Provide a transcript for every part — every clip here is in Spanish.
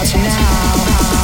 about you now.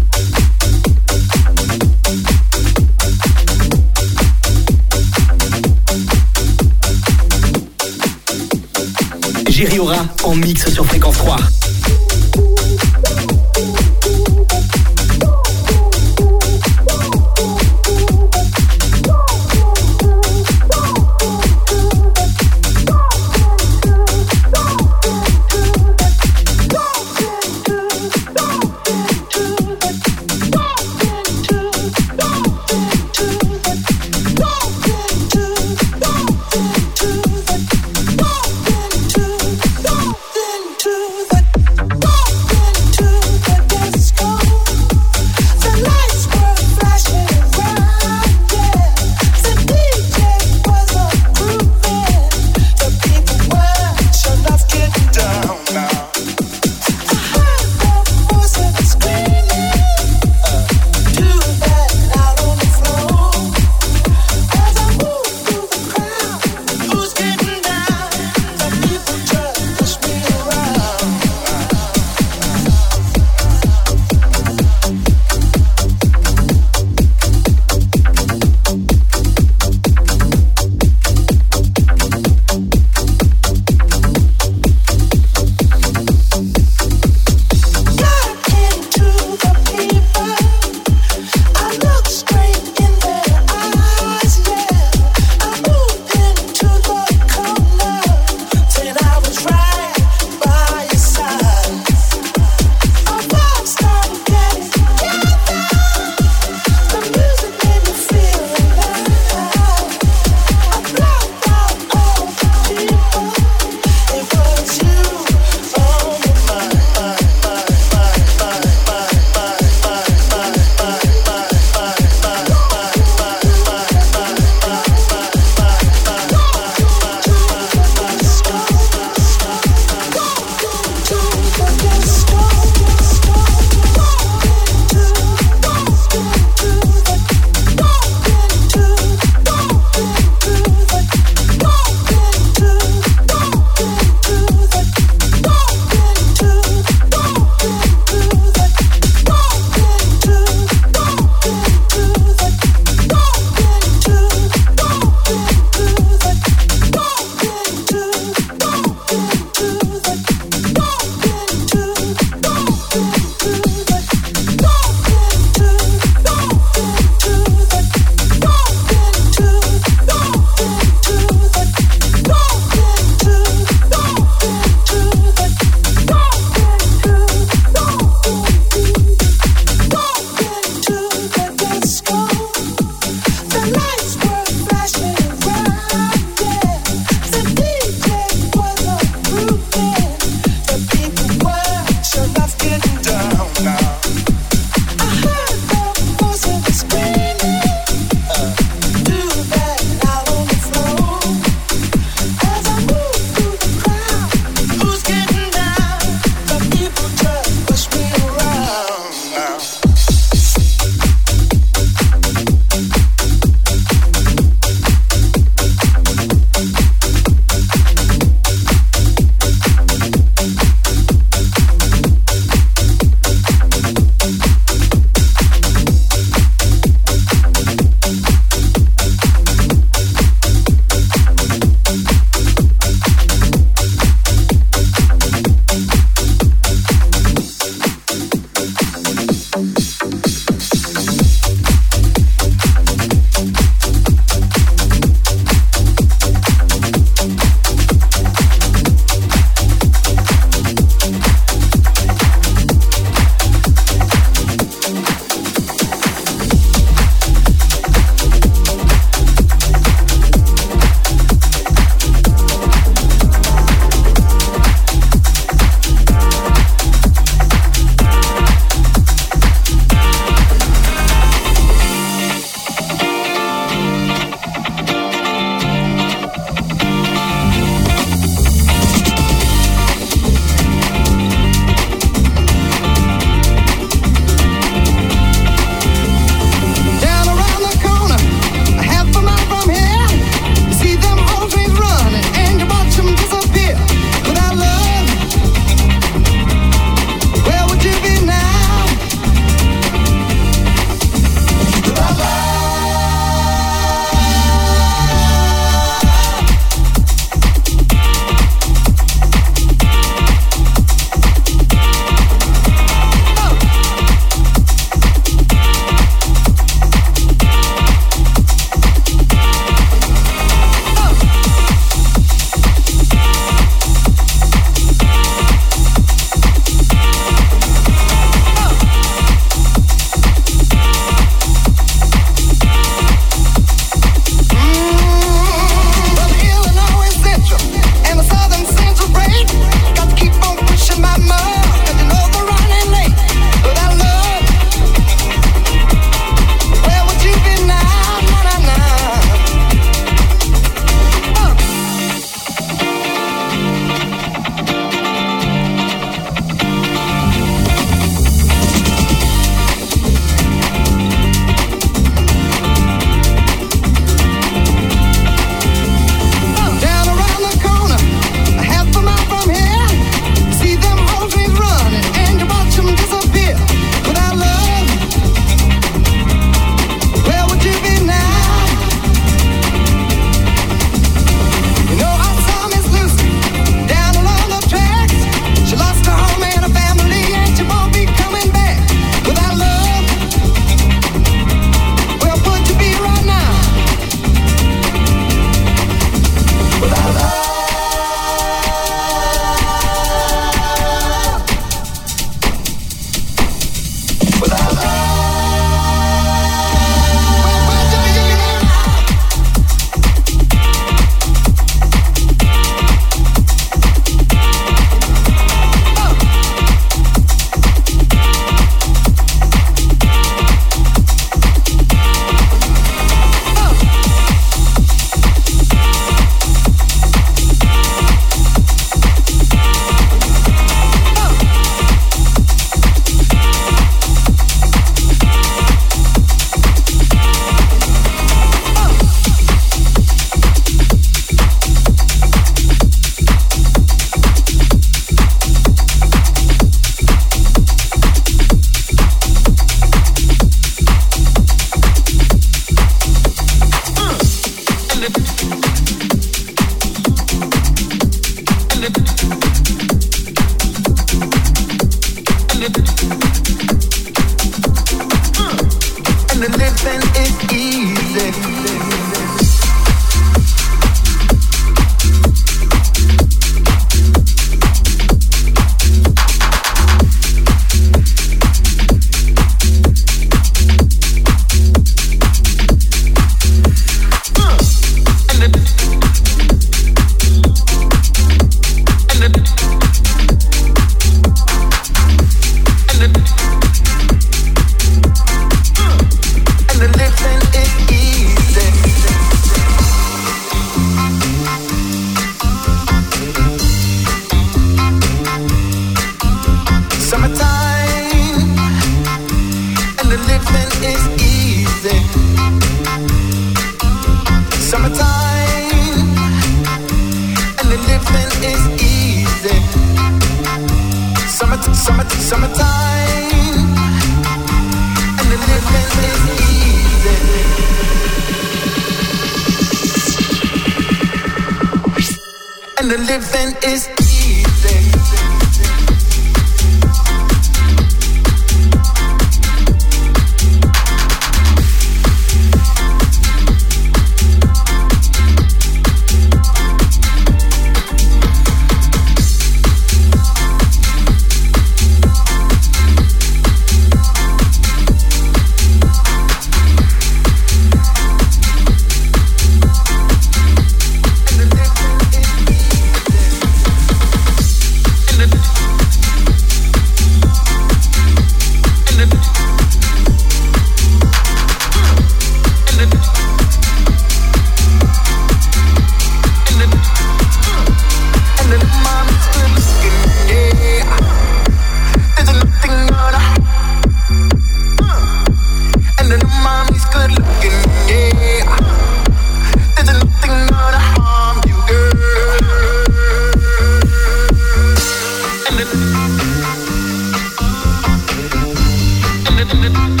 Thank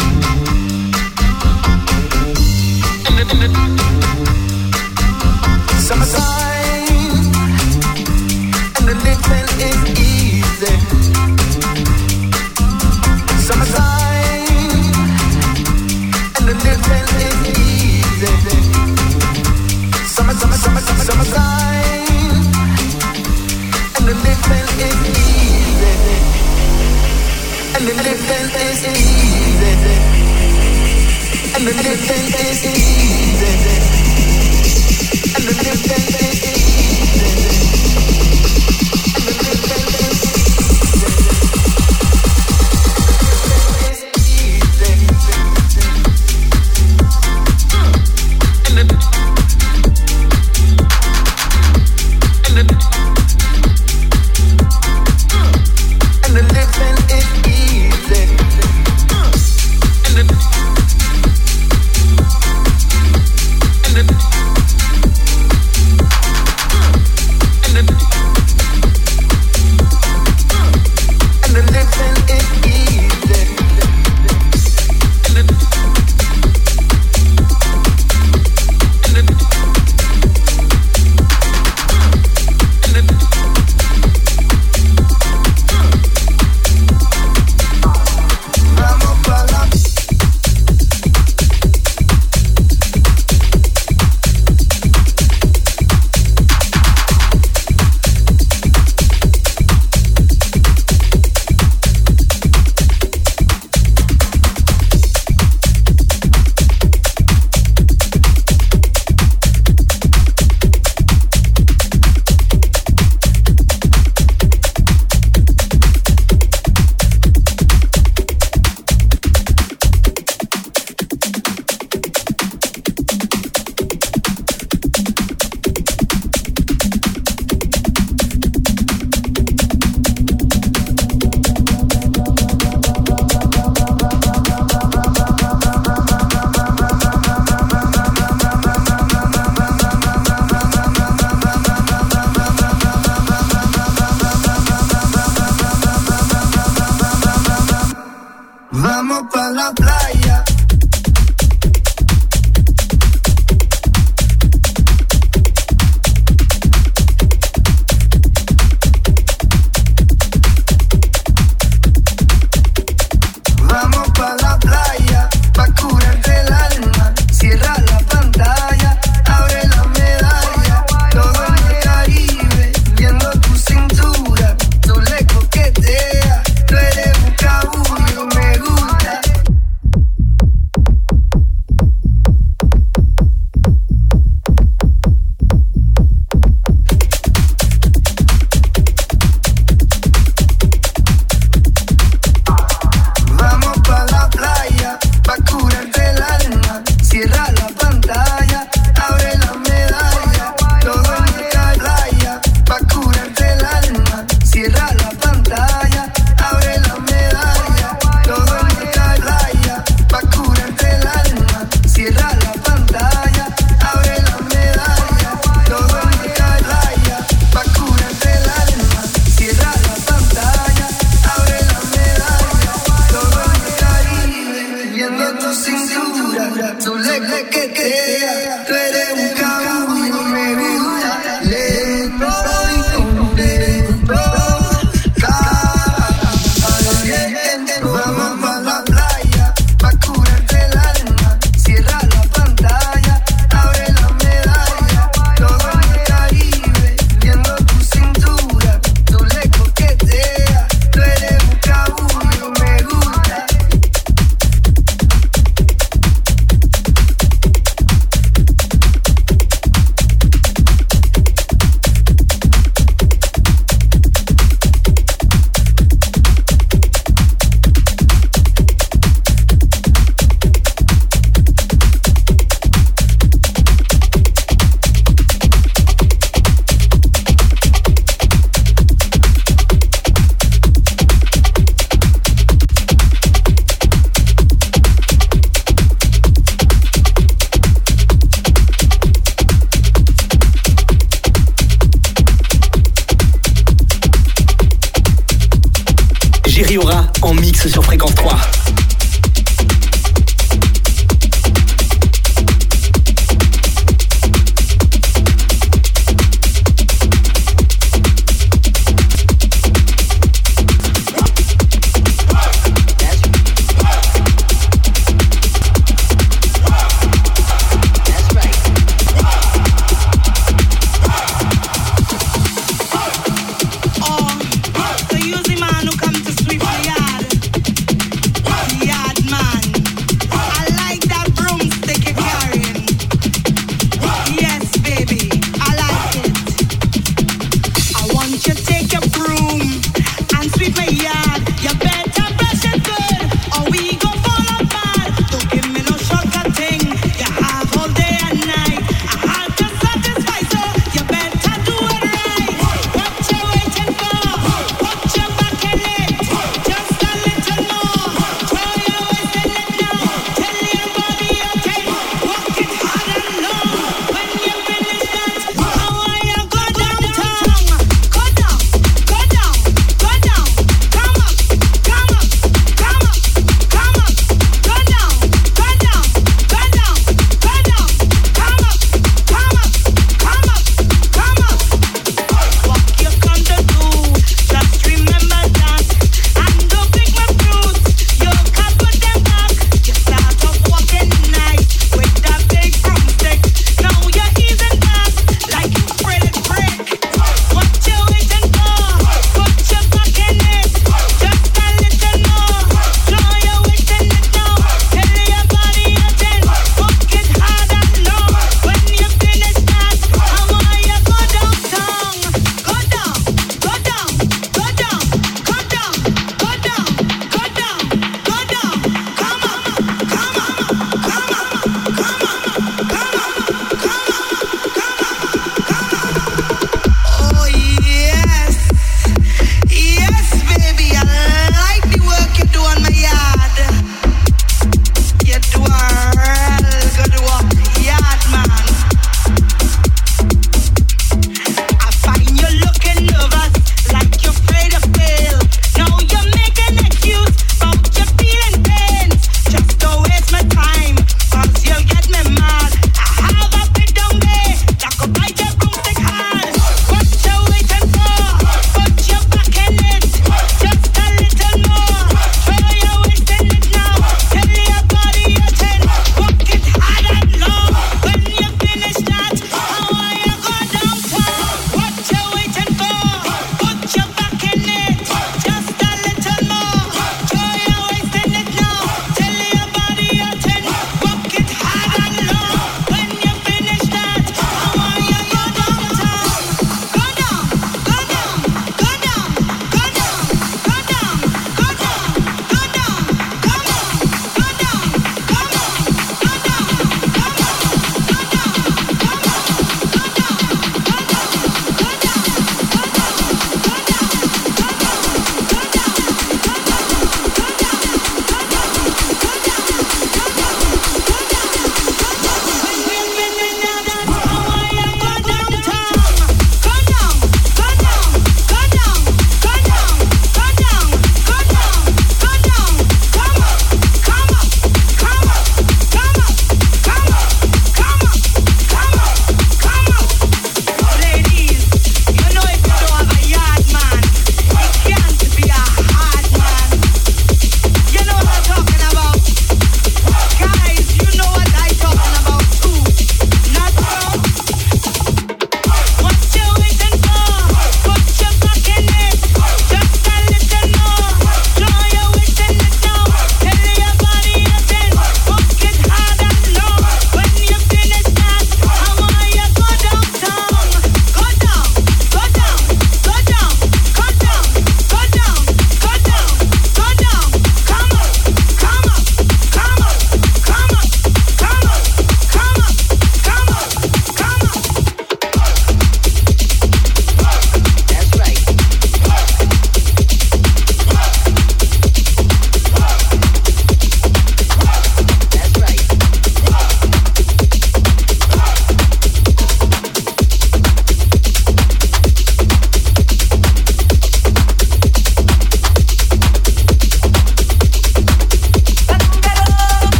you.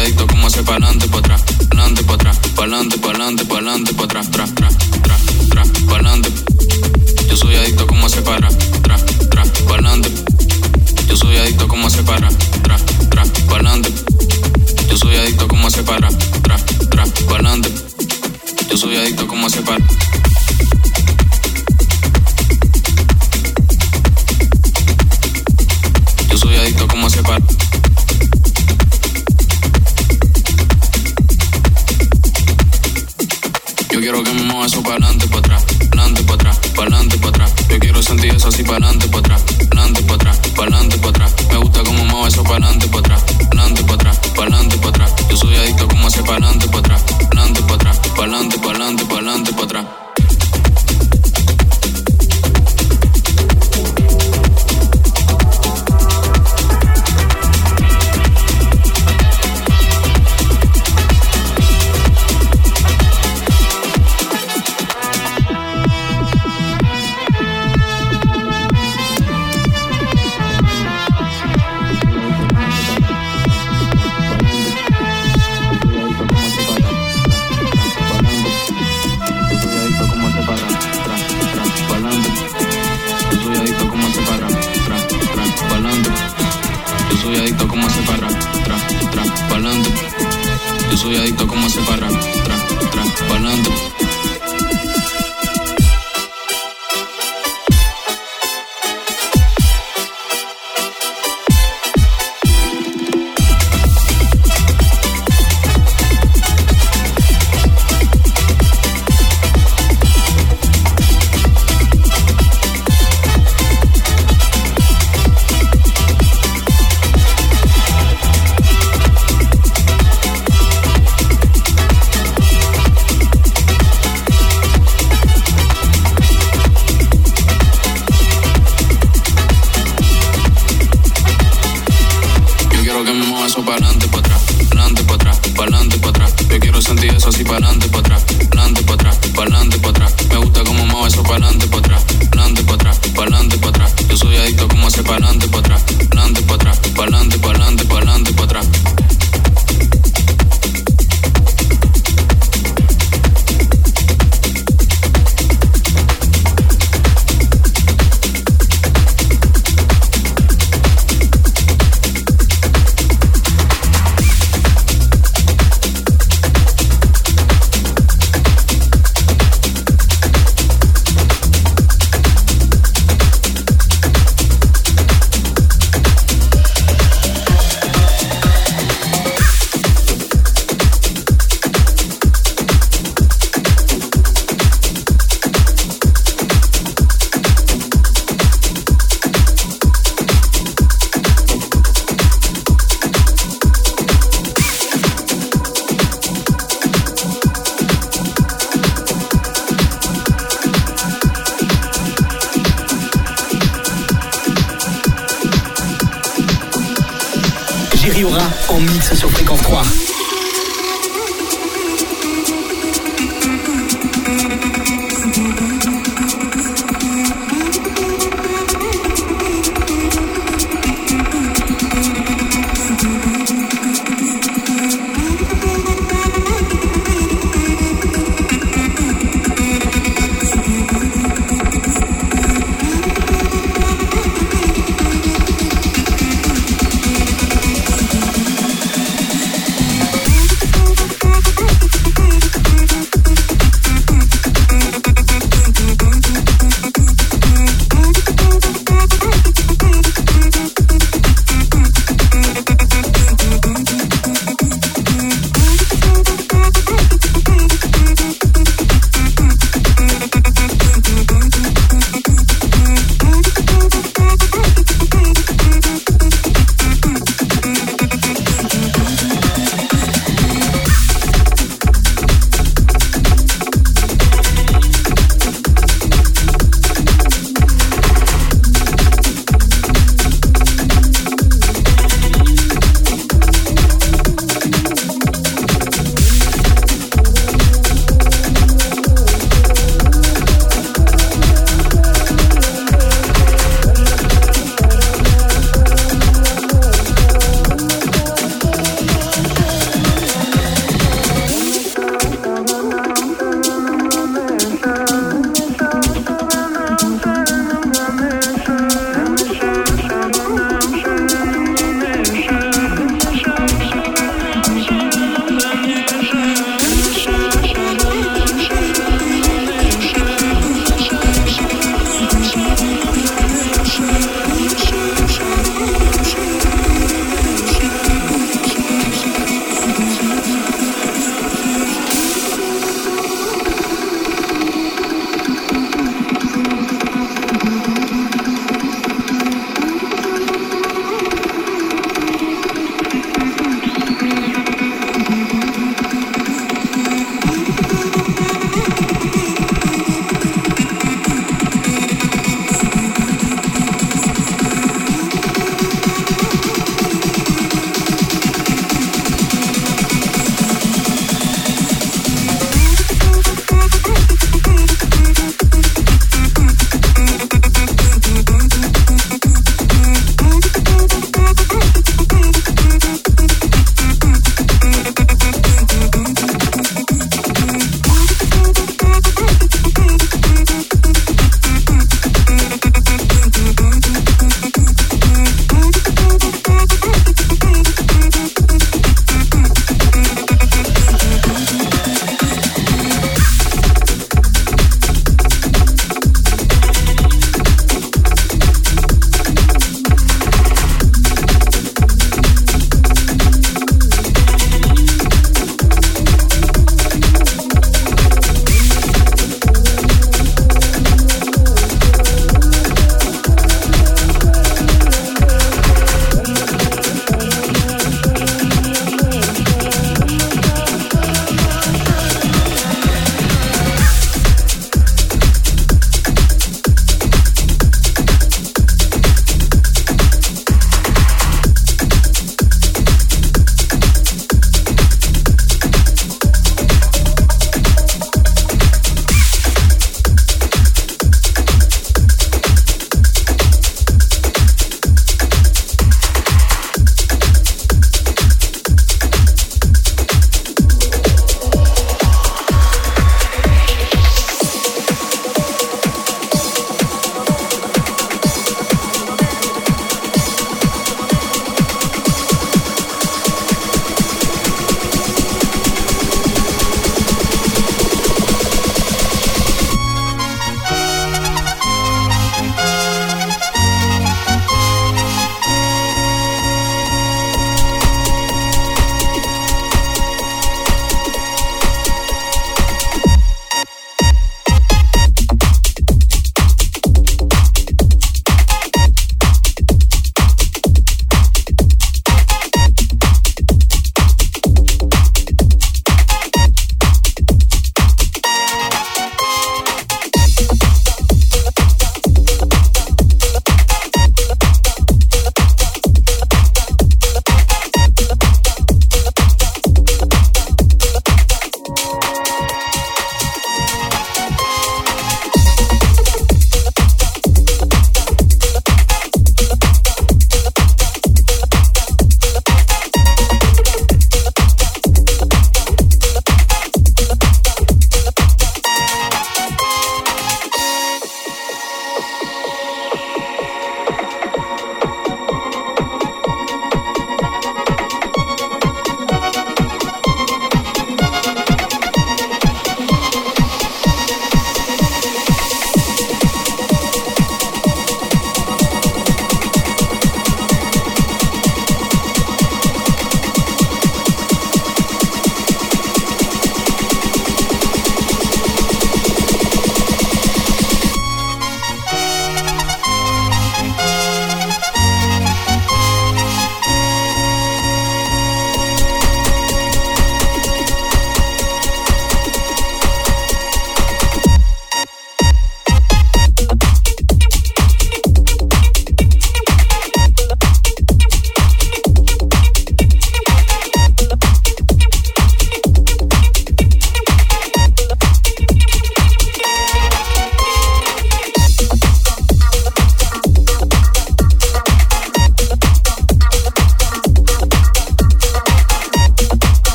adicto como hace pa'lante pa' atrás, pa'lante pa' atrás, pa'lante, pa'lante, pa'lante pa' atrás, tras, tras, tras, tras, pa'lante. Yo soy adicto como hace para, tras, tras, pa'lante. Yo soy adicto como hace para, tras, tras, pa'lante. Yo soy adicto como hace para, tras, tras, pa'lante. Yo soy adicto como hace para. Yo soy adicto como hace para. quiero que me mueva eso para adelante, para atrás, adelante, para atrás, para adelante, para atrás. Yo quiero sentir eso así para adelante, para atrás, adelante, para atrás, para adelante, para atrás. Me gusta como mueve eso para adelante, para atrás, adelante, para atrás, para adelante, para atrás. Yo soy adicto como hace para adelante, para atrás, adelante, para atrás, para adelante, para adelante, para adelante, para atrás. Soy adicto como ese para,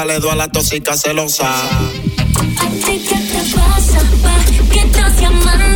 baja le doy a la tóxica celosa. A ti que te pasa, pa, que estás llamando.